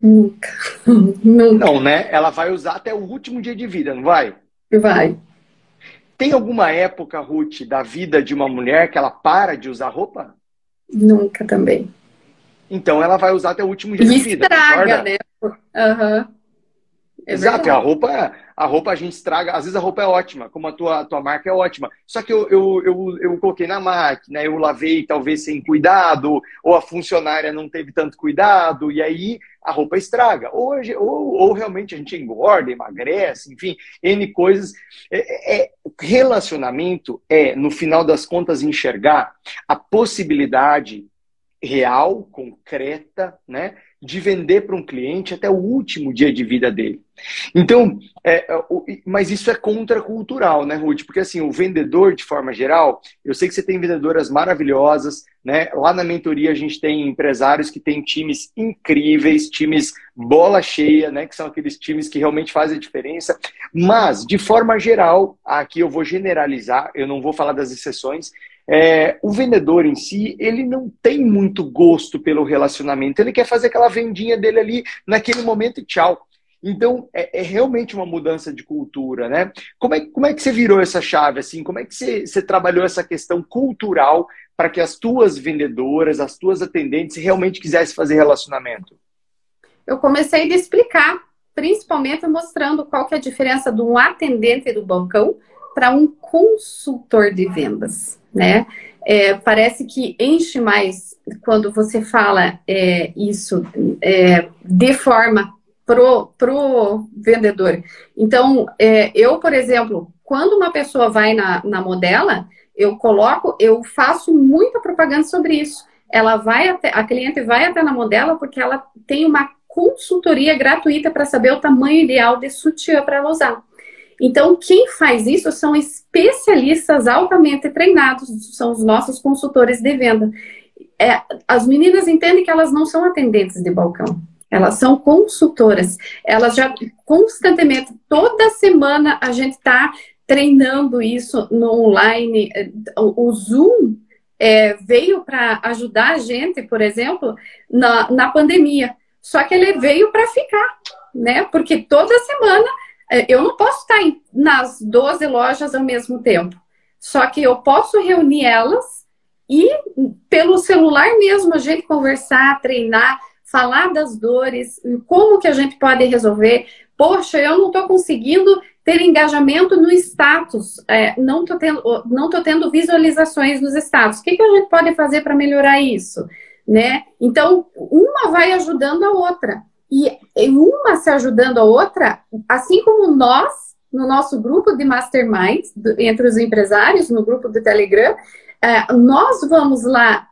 S2: Nunca. *laughs*
S1: Nunca. Não, né? Ela vai usar até o último dia de vida, não vai?
S2: Vai.
S1: Tem alguma época, Ruth, da vida de uma mulher que ela para de usar roupa?
S2: Nunca também.
S1: Então ela vai usar até o último dia e de vida.
S2: Estraga, né? Uhum.
S1: É Exato, a roupa, a roupa a gente estraga, às vezes a roupa é ótima, como a tua, a tua marca é ótima. Só que eu, eu, eu, eu coloquei na máquina, eu lavei talvez sem cuidado, ou a funcionária não teve tanto cuidado, e aí a roupa estraga. Ou, ou, ou realmente a gente engorda, emagrece, enfim, N coisas. É, é, relacionamento é, no final das contas, enxergar a possibilidade real, concreta, né? De vender para um cliente até o último dia de vida dele. Então, é, é mas isso é contracultural, né, Ruth? Porque assim, o vendedor, de forma geral, eu sei que você tem vendedoras maravilhosas, né? Lá na mentoria a gente tem empresários que têm times incríveis, times bola cheia, né? Que são aqueles times que realmente fazem a diferença. Mas, de forma geral, aqui eu vou generalizar, eu não vou falar das exceções, é, o vendedor em si, ele não tem muito gosto pelo relacionamento. Ele quer fazer aquela vendinha dele ali naquele momento e tchau. Então, é, é, realmente uma mudança de cultura, né? Como é, como é que você virou essa chave, assim? Como é que você, você trabalhou essa questão cultural para que as tuas vendedoras, as tuas atendentes realmente quisessem fazer relacionamento?
S2: Eu comecei a explicar, principalmente mostrando qual que é a diferença de um atendente do balcão para um consultor de vendas. Né? É, parece que enche mais quando você fala é, isso é, de forma pro, pro vendedor. Então, é, eu, por exemplo, quando uma pessoa vai na, na Modela, eu coloco, eu faço muita propaganda sobre isso. Ela vai até, a cliente vai até na Modela porque ela tem uma consultoria gratuita para saber o tamanho ideal de sutiã para ela usar. Então, quem faz isso são especialistas altamente treinados, são os nossos consultores de venda. É, as meninas entendem que elas não são atendentes de balcão, elas são consultoras. Elas já constantemente, toda semana, a gente está treinando isso no online. O Zoom é, veio para ajudar a gente, por exemplo, na, na pandemia. Só que ele veio para ficar, né? Porque toda semana eu não posso estar nas 12 lojas ao mesmo tempo. Só que eu posso reunir elas e, pelo celular mesmo, a gente conversar, treinar, falar das dores, como que a gente pode resolver. Poxa, eu não estou conseguindo ter engajamento no status, é, não estou tendo, não tô tendo visualizações nos status. O que, que a gente pode fazer para melhorar isso? Né? Então, uma vai ajudando a outra. E uma se ajudando a outra, assim como nós, no nosso grupo de mastermind, entre os empresários, no grupo do Telegram, é, nós vamos lá,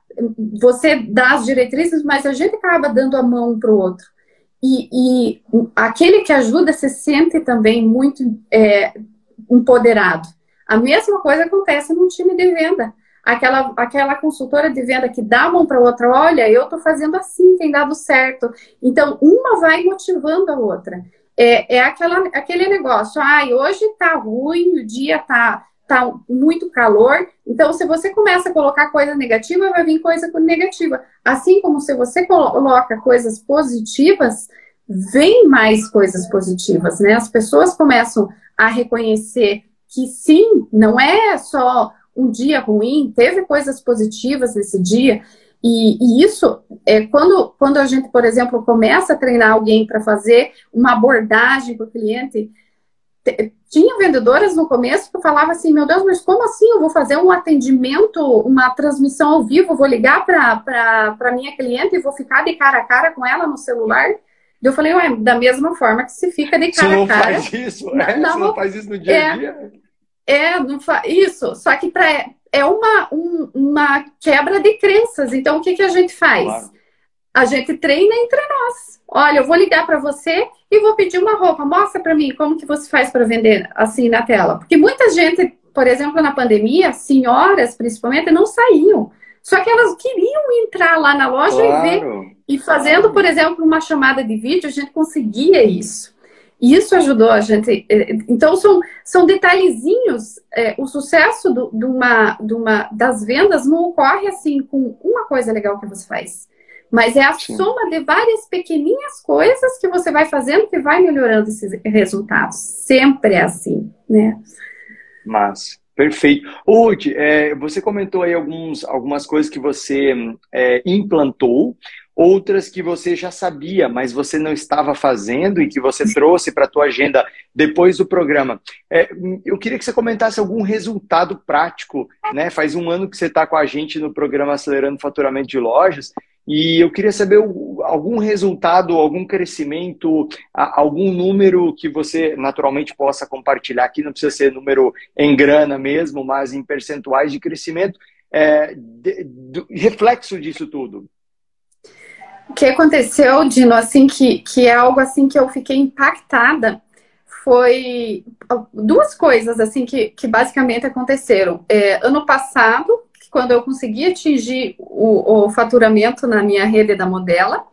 S2: você dá as diretrizes, mas a gente acaba dando a mão um para o outro. E, e, aquele que ajuda se sente também muito é, empoderado. A mesma coisa acontece num time de venda aquela, aquela consultora de venda que dá mão para outra, olha, eu estou fazendo assim, tem dado certo. Então, uma vai motivando a outra. É, é aquela, aquele negócio, ai, ah, hoje está ruim, o dia está tá muito calor. Então, se você começa a colocar coisa negativa, vai vir coisa negativa. Assim como se você coloca coisas positivas, vem mais coisas positivas, né? As pessoas começam a reconhecer que sim, não é só um dia ruim, teve coisas positivas nesse dia. E, e, isso é quando, quando a gente, por exemplo, começa a treinar alguém para fazer uma abordagem para o cliente. Tinha vendedoras no começo que falavam assim: Meu Deus, mas como assim? Eu vou fazer um atendimento, uma transmissão ao vivo, vou ligar para a minha cliente e vou ficar de cara a cara com ela no celular? Eu falei: Ué, da mesma forma que se fica de cara a cara.
S1: Você não faz isso? Não, Você não faz isso no dia a é, dia?
S2: É, não fa... isso. Só que pra... é uma, um, uma quebra de crenças. Então, o que, que a gente faz? Claro. A gente treina entre nós. Olha, eu vou ligar para você e vou pedir uma roupa. Mostra para mim como que você faz para vender assim na tela. Porque muita gente, por exemplo, na pandemia, senhoras principalmente, não saíam. Só que elas queriam entrar lá na loja claro. e ver. E fazendo, por exemplo, uma chamada de vídeo, a gente conseguia isso. E isso ajudou a gente. É, então, são, são detalhezinhos. É, o sucesso do, de uma, de uma, das vendas não ocorre assim com uma coisa legal que você faz. Mas é a Sim. soma de várias pequeninhas coisas que você vai fazendo que vai melhorando esses resultados. Sempre é assim, né?
S1: Mas, perfeito. Ruth, é, você comentou aí alguns, algumas coisas que você é, implantou outras que você já sabia, mas você não estava fazendo e que você trouxe para a tua agenda depois do programa. É, eu queria que você comentasse algum resultado prático, né? Faz um ano que você está com a gente no programa Acelerando Faturamento de Lojas e eu queria saber algum resultado, algum crescimento, algum número que você naturalmente possa compartilhar aqui, não precisa ser número em grana mesmo, mas em percentuais de crescimento, é, de, de, reflexo disso tudo.
S2: O que aconteceu, Dino, assim, que, que é algo assim que eu fiquei impactada, foi duas coisas, assim, que, que basicamente aconteceram. É, ano passado, quando eu consegui atingir o, o faturamento na minha rede da Modela,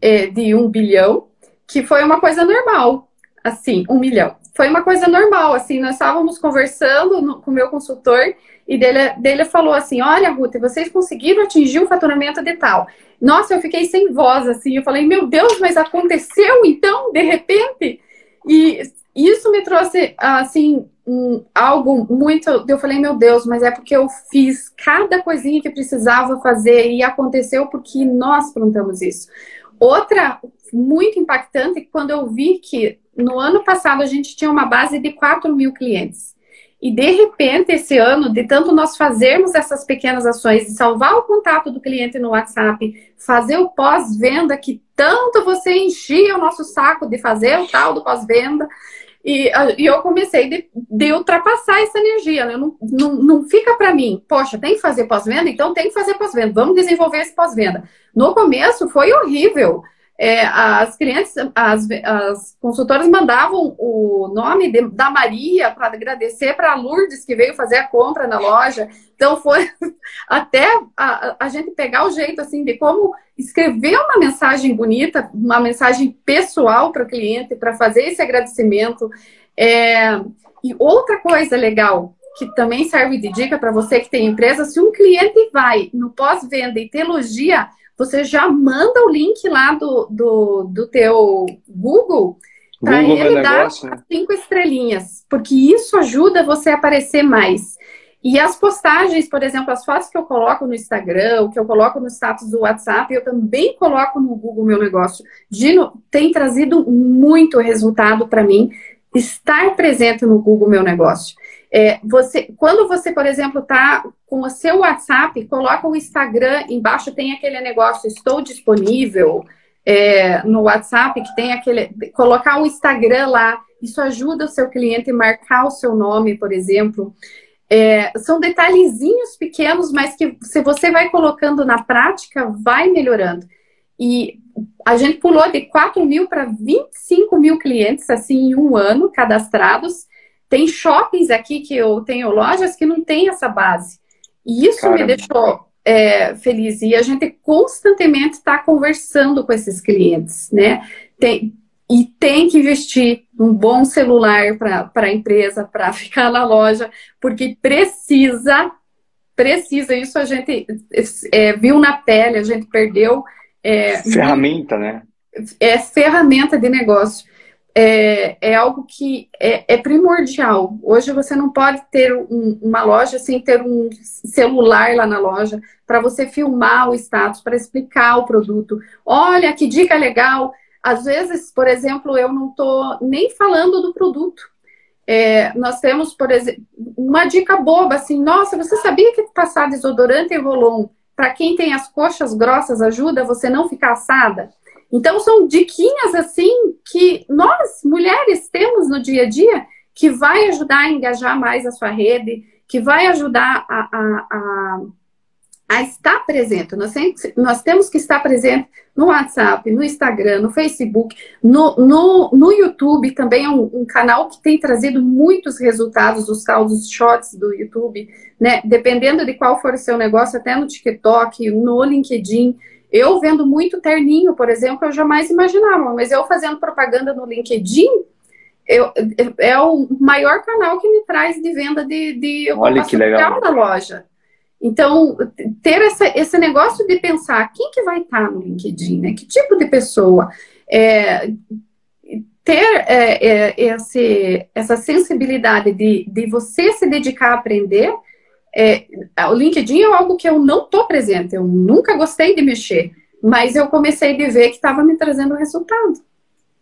S2: é, de um bilhão, que foi uma coisa normal, assim, um milhão. Foi uma coisa normal, assim, nós estávamos conversando no, com o meu consultor e dele, dele falou assim, olha, Ruth, vocês conseguiram atingir o faturamento de tal. Nossa, eu fiquei sem voz, assim. Eu falei, meu Deus, mas aconteceu então, de repente? E isso me trouxe, assim, um, algo muito. Eu falei, meu Deus, mas é porque eu fiz cada coisinha que precisava fazer e aconteceu porque nós plantamos isso. Outra muito impactante, quando eu vi que no ano passado a gente tinha uma base de 4 mil clientes. E de repente, esse ano, de tanto nós fazermos essas pequenas ações de salvar o contato do cliente no WhatsApp, fazer o pós-venda, que tanto você enchia o nosso saco de fazer o tal do pós-venda, e, e, eu comecei de, de, ultrapassar essa energia. Né? Não, não, não fica para mim, poxa, tem que fazer pós-venda? Então tem que fazer pós-venda. Vamos desenvolver esse pós-venda. No começo foi horrível é, as clientes, as, as, consultoras mandavam o nome de, da Maria para agradecer para a Lourdes que veio fazer a compra na loja. Então foi *laughs* até a, a gente pegar o jeito assim de como escrever uma mensagem bonita, uma mensagem pessoal para o cliente, para fazer esse agradecimento. É, e outra coisa legal que também serve de dica para você que tem empresa, se um cliente vai no pós-venda e te elogia, você já manda o link lá do, do, do teu Google para ele dar negócio, né? cinco estrelinhas, porque isso ajuda você a aparecer mais. E as postagens, por exemplo, as fotos que eu coloco no Instagram, o que eu coloco no status do WhatsApp, eu também coloco no Google Meu Negócio. Gino, tem trazido muito resultado para mim estar presente no Google Meu Negócio. É, você, quando você, por exemplo, está com o seu WhatsApp, coloca o Instagram embaixo, tem aquele negócio, estou disponível é, no WhatsApp, que tem aquele. Colocar o Instagram lá, isso ajuda o seu cliente a marcar o seu nome, por exemplo. É, são detalhezinhos pequenos, mas que se você vai colocando na prática, vai melhorando. E a gente pulou de 4 mil para 25 mil clientes, assim, em um ano, cadastrados. Tem shoppings aqui que eu tenho lojas que não tem essa base. E isso Caramba. me deixou é, feliz. E a gente constantemente está conversando com esses clientes, né? Tem, e tem que investir um bom celular para a empresa, para *laughs* ficar na loja, porque precisa, precisa. Isso a gente é, viu na pele, a gente perdeu.
S1: É, ferramenta, né?
S2: É ferramenta de negócio é, é algo que é, é, primordial. Hoje você não pode ter um, uma loja sem ter um celular lá na loja para você filmar o status, para explicar o produto. Olha que dica legal. Às vezes, por exemplo, eu não estou nem falando do produto. É, nós temos, por exemplo, uma dica boba assim: nossa, você sabia que passar desodorante e rolon para quem tem as coxas grossas ajuda você não ficar assada? Então, são diquinhas assim que nós, mulheres, temos no dia a dia que vai ajudar a engajar mais a sua rede, que vai ajudar a, a, a, a estar presente. Nós, nós, temos que estar presente no WhatsApp, no Instagram, no Facebook, no, no, no YouTube também é um, um, canal que tem trazido muitos resultados, os tal dos shots do YouTube, né? Dependendo de qual for o seu negócio, até no TikTok, no LinkedIn. Eu vendo muito terninho, por exemplo, eu jamais imaginava, mas eu fazendo propaganda no LinkedIn, eu, é o maior canal que me traz de venda de, de
S1: Olha que legal.
S2: na loja. Então, ter essa, esse negócio de pensar quem que vai estar no LinkedIn, né? Que tipo de pessoa? É, ter é, é, esse, essa sensibilidade de, de você se dedicar a aprender é, o LinkedIn é algo que eu não estou presente, eu nunca gostei de mexer, mas eu comecei a ver que estava me trazendo resultado.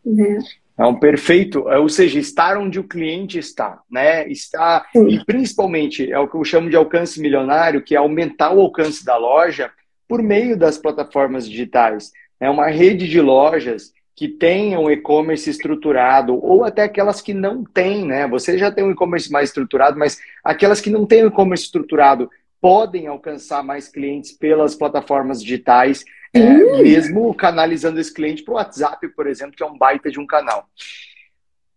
S2: Né?
S1: É um perfeito, é, ou seja, estar onde o cliente está, né? Está, Sim. e principalmente é o que eu chamo de alcance milionário, que é aumentar o alcance da loja por meio das plataformas digitais. É uma rede de lojas que tenham e-commerce estruturado, ou até aquelas que não têm, né? Você já tem um e-commerce mais estruturado, mas aquelas que não têm um e-commerce estruturado podem alcançar mais clientes pelas plataformas digitais, é, mesmo canalizando esse cliente para o WhatsApp, por exemplo, que é um baita de um canal.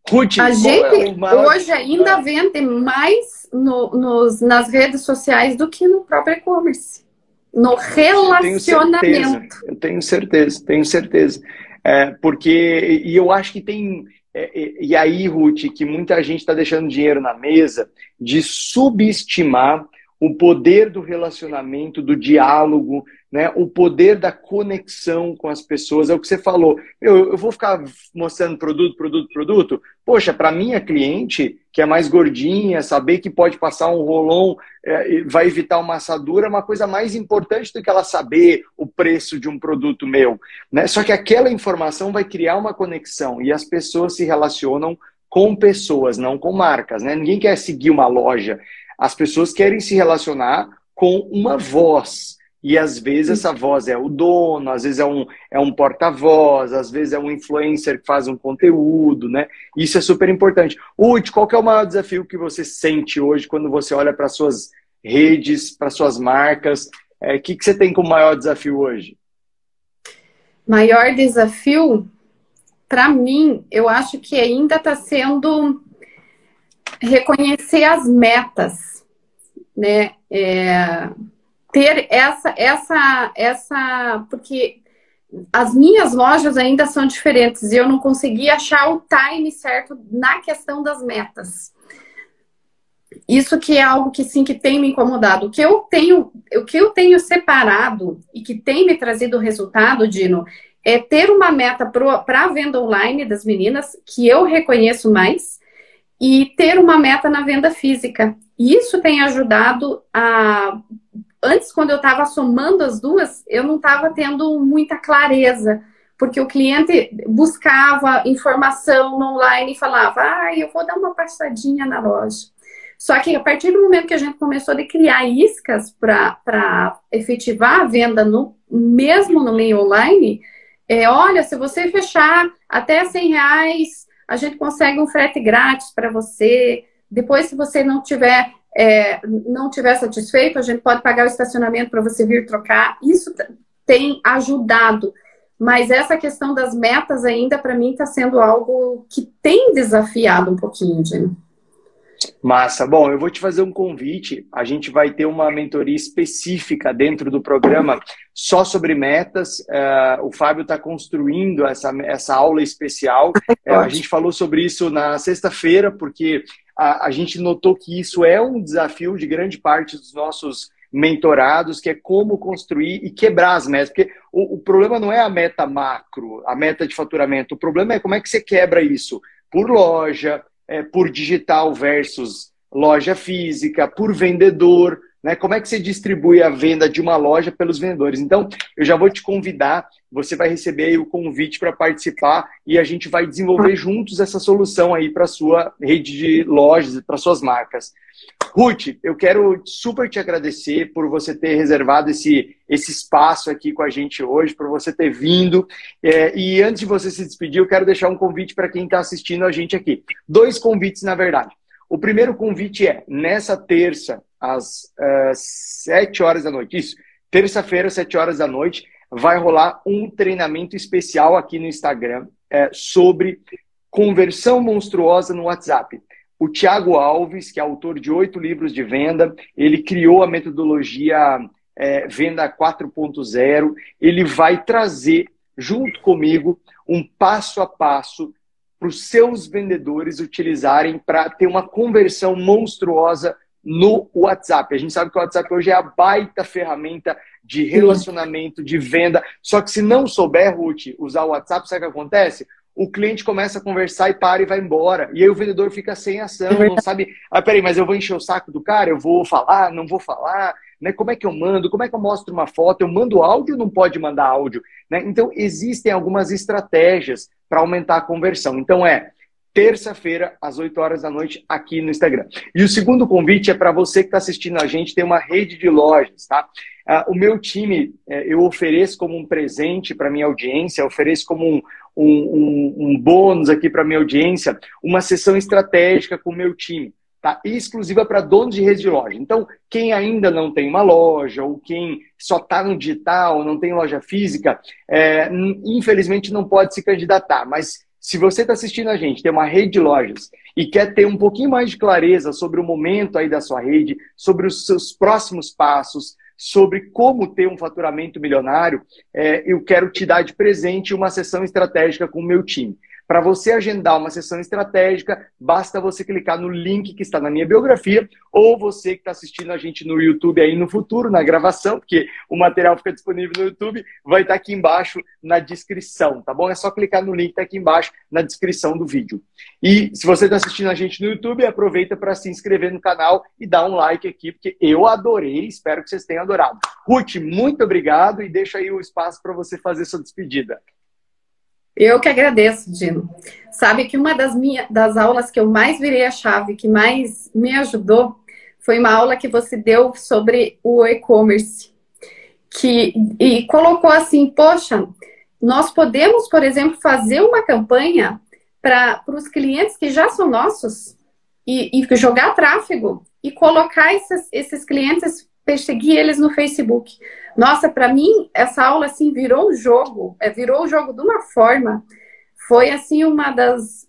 S2: Ruth, a gente é maior... hoje ainda vende mais no, nos, nas redes sociais do que no próprio e-commerce. No relacionamento.
S1: Eu tenho certeza, eu tenho certeza, tenho certeza. É, porque, e eu acho que tem. É, e aí, Ruth, que muita gente está deixando dinheiro na mesa de subestimar o poder do relacionamento, do diálogo, né? o poder da conexão com as pessoas. É o que você falou. Eu, eu vou ficar mostrando produto, produto, produto. Poxa, para minha cliente, que é mais gordinha, saber que pode passar um rolão, é, vai evitar uma assadura, é uma coisa mais importante do que ela saber o preço de um produto meu. Né? Só que aquela informação vai criar uma conexão e as pessoas se relacionam com pessoas, não com marcas, né? Ninguém quer seguir uma loja. As pessoas querem se relacionar com uma voz. E às vezes essa voz é o dono, às vezes é um, é um porta-voz, às vezes é um influencer que faz um conteúdo, né? Isso é super importante. Ute, qual é o maior desafio que você sente hoje quando você olha para suas redes, para suas marcas? O é, que, que você tem como maior desafio hoje?
S2: Maior desafio para mim, eu acho que ainda está sendo reconhecer as metas, né? É, ter essa, essa, essa, porque as minhas lojas ainda são diferentes e eu não consegui achar o time certo na questão das metas. Isso que é algo que sim que tem me incomodado. O que eu tenho, o que eu tenho separado e que tem me trazido resultado, Dino, é ter uma meta para a venda online das meninas, que eu reconheço mais, e ter uma meta na venda física. Isso tem ajudado a. Antes, quando eu estava somando as duas, eu não estava tendo muita clareza, porque o cliente buscava informação online e falava: ah, eu vou dar uma passadinha na loja. Só que a partir do momento que a gente começou a criar iscas para efetivar a venda no, mesmo no meio online, é, olha, se você fechar até 100 reais, a gente consegue um frete grátis para você. Depois, se você não tiver, é, não tiver satisfeito, a gente pode pagar o estacionamento para você vir trocar. Isso tem ajudado. Mas essa questão das metas ainda, para mim, está sendo algo que tem desafiado um pouquinho, Jim.
S1: Massa. Bom, eu vou te fazer um convite. A gente vai ter uma mentoria específica dentro do programa só sobre metas. Uh, o Fábio está construindo essa, essa aula especial. Uh, a gente falou sobre isso na sexta-feira, porque a, a gente notou que isso é um desafio de grande parte dos nossos mentorados, que é como construir e quebrar as metas. Porque o, o problema não é a meta macro, a meta de faturamento. O problema é como é que você quebra isso por loja, é, por digital versus loja física, por vendedor, né? Como é que você distribui a venda de uma loja pelos vendedores? Então, eu já vou te convidar, você vai receber o convite para participar e a gente vai desenvolver juntos essa solução aí para sua rede de lojas, para suas marcas. Ruth, eu quero super te agradecer por você ter reservado esse, esse espaço aqui com a gente hoje, por você ter vindo. É, e antes de você se despedir, eu quero deixar um convite para quem está assistindo a gente aqui. Dois convites, na verdade. O primeiro convite é, nessa terça, às uh, sete horas da noite, isso, terça-feira, sete horas da noite, vai rolar um treinamento especial aqui no Instagram é, sobre conversão monstruosa no WhatsApp. O Tiago Alves, que é autor de oito livros de venda, ele criou a metodologia é, Venda 4.0. Ele vai trazer, junto comigo, um passo a passo para os seus vendedores utilizarem para ter uma conversão monstruosa no WhatsApp. A gente sabe que o WhatsApp hoje é a baita ferramenta de relacionamento, de venda. Só que se não souber, Ruth, usar o WhatsApp, sabe o que acontece? o cliente começa a conversar e para e vai embora. E aí o vendedor fica sem ação, é não sabe. Ah, peraí, mas eu vou encher o saco do cara? Eu vou falar? Não vou falar? Né? Como é que eu mando? Como é que eu mostro uma foto? Eu mando áudio não pode mandar áudio? Né? Então, existem algumas estratégias para aumentar a conversão. Então, é terça-feira, às 8 horas da noite, aqui no Instagram. E o segundo convite é para você que está assistindo a gente, tem uma rede de lojas, tá? Uh, o meu time, uh, eu ofereço como um presente para minha audiência, ofereço como um, um, um, um bônus aqui para minha audiência, uma sessão estratégica com o meu time, tá? Exclusiva para donos de rede de loja. Então, quem ainda não tem uma loja, ou quem só está no digital, não tem loja física, é, infelizmente não pode se candidatar, mas se você está assistindo a gente, tem uma rede de lojas e quer ter um pouquinho mais de clareza sobre o momento aí da sua rede, sobre os seus próximos passos, sobre como ter um faturamento milionário, é, eu quero te dar de presente uma sessão estratégica com o meu time. Para você agendar uma sessão estratégica, basta você clicar no link que está na minha biografia, ou você que está assistindo a gente no YouTube aí no futuro, na gravação, porque o material fica disponível no YouTube, vai estar tá aqui embaixo na descrição, tá bom? É só clicar no link que está aqui embaixo na descrição do vídeo. E se você está assistindo a gente no YouTube, aproveita para se inscrever no canal e dar um like aqui, porque eu adorei, espero que vocês tenham adorado. Ruth, muito obrigado e deixa aí o espaço para você fazer sua despedida.
S2: Eu que agradeço, Dino. Sabe que uma das minhas das aulas que eu mais virei a chave, que mais me ajudou, foi uma aula que você deu sobre o e-commerce. Que, e colocou assim, poxa, nós podemos, por exemplo, fazer uma campanha para os clientes que já são nossos e, e jogar tráfego e colocar esses, esses clientes, perseguir eles no Facebook. Nossa, para mim, essa aula assim virou um jogo, é, virou o um jogo de uma forma. Foi assim uma das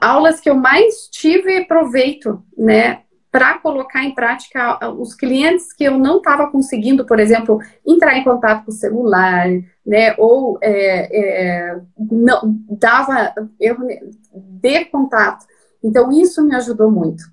S2: aulas que eu mais tive proveito, né? Para colocar em prática os clientes que eu não estava conseguindo, por exemplo, entrar em contato com o celular, né? Ou é, é, não dava erro de contato. Então isso me ajudou muito.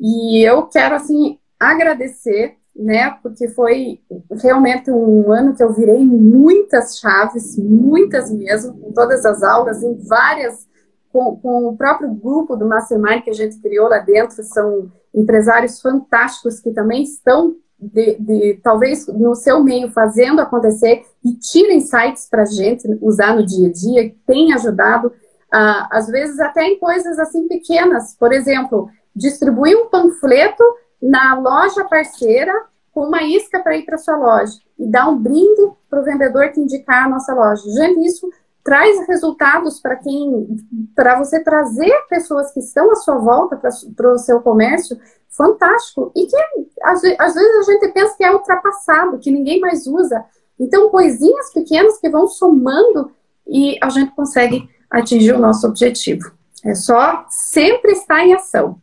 S2: E eu quero assim agradecer né? Porque foi realmente um ano que eu virei muitas chaves, muitas mesmo, com todas as aulas, em várias, com, com o próprio grupo do Mastermind que a gente criou lá dentro, são empresários fantásticos que também estão de, de, talvez no seu meio fazendo acontecer e tira insights para a gente usar no dia a dia, tem ajudado, às vezes até em coisas assim pequenas, por exemplo, distribuir um panfleto na loja parceira com uma isca para ir para sua loja e dar um brinde para o vendedor que indicar a nossa loja. Gente, isso traz resultados para quem, para você trazer pessoas que estão à sua volta para o seu comércio, fantástico. E que às, às vezes a gente pensa que é ultrapassado, que ninguém mais usa. Então, coisinhas pequenas que vão somando e a gente consegue atingir o nosso objetivo. É só sempre estar em ação.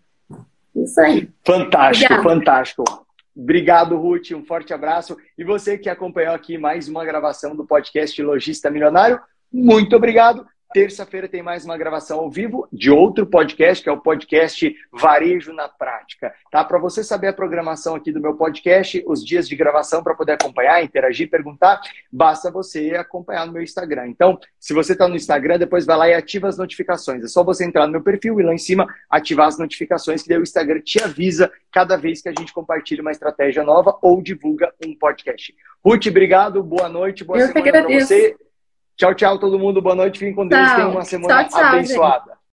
S2: Isso aí.
S1: Fantástico, Obrigada. fantástico. Obrigado, Ruth. Um forte abraço. E você que acompanhou aqui mais uma gravação do podcast Logista Milionário, muito obrigado. Terça-feira tem mais uma gravação ao vivo de outro podcast, que é o podcast Varejo na Prática. Tá? Para você saber a programação aqui do meu podcast, os dias de gravação para poder acompanhar, interagir, perguntar, basta você acompanhar no meu Instagram. Então, se você está no Instagram, depois vai lá e ativa as notificações. É só você entrar no meu perfil e lá em cima ativar as notificações, que daí o Instagram te avisa cada vez que a gente compartilha uma estratégia nova ou divulga um podcast. Ruth, obrigado, boa noite, boa
S2: Eu
S1: semana para você. Tchau, tchau, todo mundo. Boa noite. Fiquem com Deus. Tenham uma semana tchau, tchau, abençoada. Gente.